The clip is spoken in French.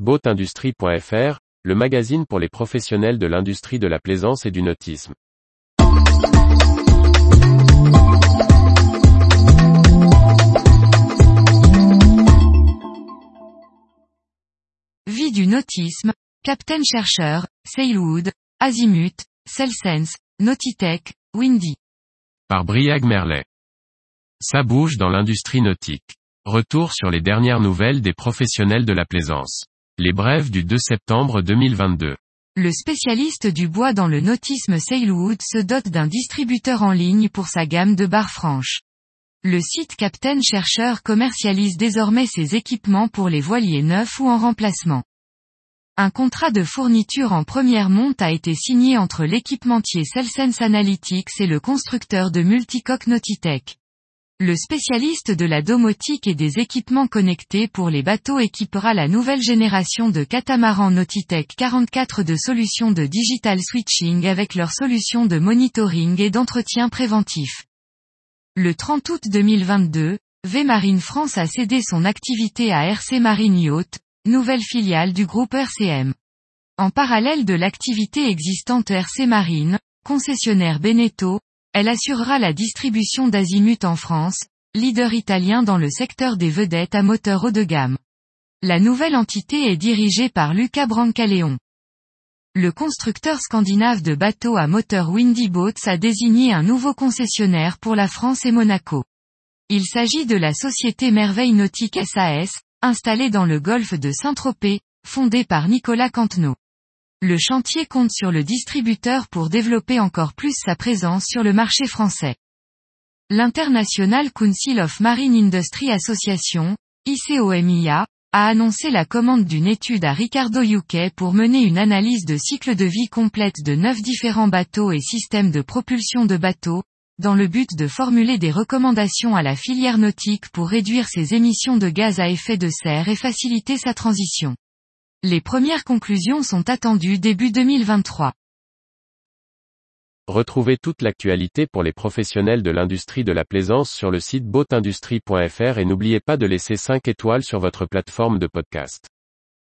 Boatindustrie.fr, le magazine pour les professionnels de l'industrie de la plaisance et du nautisme. Vie du nautisme, Captain Chercheur, Sailwood, Azimut, Celsense, Nautitech, Windy. Par Briag Merlet. Ça bouge dans l'industrie nautique. Retour sur les dernières nouvelles des professionnels de la plaisance. Les brèves du 2 septembre 2022. Le spécialiste du bois dans le nautisme Sailwood se dote d'un distributeur en ligne pour sa gamme de barres franches. Le site Captain Chercheur commercialise désormais ses équipements pour les voiliers neufs ou en remplacement. Un contrat de fourniture en première monte a été signé entre l'équipementier Celsense Analytics et le constructeur de multicoque Nautitech. Le spécialiste de la domotique et des équipements connectés pour les bateaux équipera la nouvelle génération de catamarans Nautitech 44 de solutions de digital switching avec leur solution de monitoring et d'entretien préventif. Le 30 août 2022, V Marine France a cédé son activité à RC Marine Yacht, nouvelle filiale du groupe RCM. En parallèle de l'activité existante RC Marine, concessionnaire Beneteau, elle assurera la distribution d'Azimut en France, leader italien dans le secteur des vedettes à moteur haut de gamme. La nouvelle entité est dirigée par Luca Brancaleon. Le constructeur scandinave de bateaux à moteur Windy Boats a désigné un nouveau concessionnaire pour la France et Monaco. Il s'agit de la société Merveille Nautique SAS, installée dans le golfe de Saint-Tropez, fondée par Nicolas Cantenot le chantier compte sur le distributeur pour développer encore plus sa présence sur le marché français. L'International Council of Marine Industry Association, ICOMIA, a annoncé la commande d'une étude à Ricardo UK pour mener une analyse de cycle de vie complète de neuf différents bateaux et systèmes de propulsion de bateaux, dans le but de formuler des recommandations à la filière nautique pour réduire ses émissions de gaz à effet de serre et faciliter sa transition. Les premières conclusions sont attendues début 2023. Retrouvez toute l'actualité pour les professionnels de l'industrie de la plaisance sur le site boatindustrie.fr et n'oubliez pas de laisser 5 étoiles sur votre plateforme de podcast.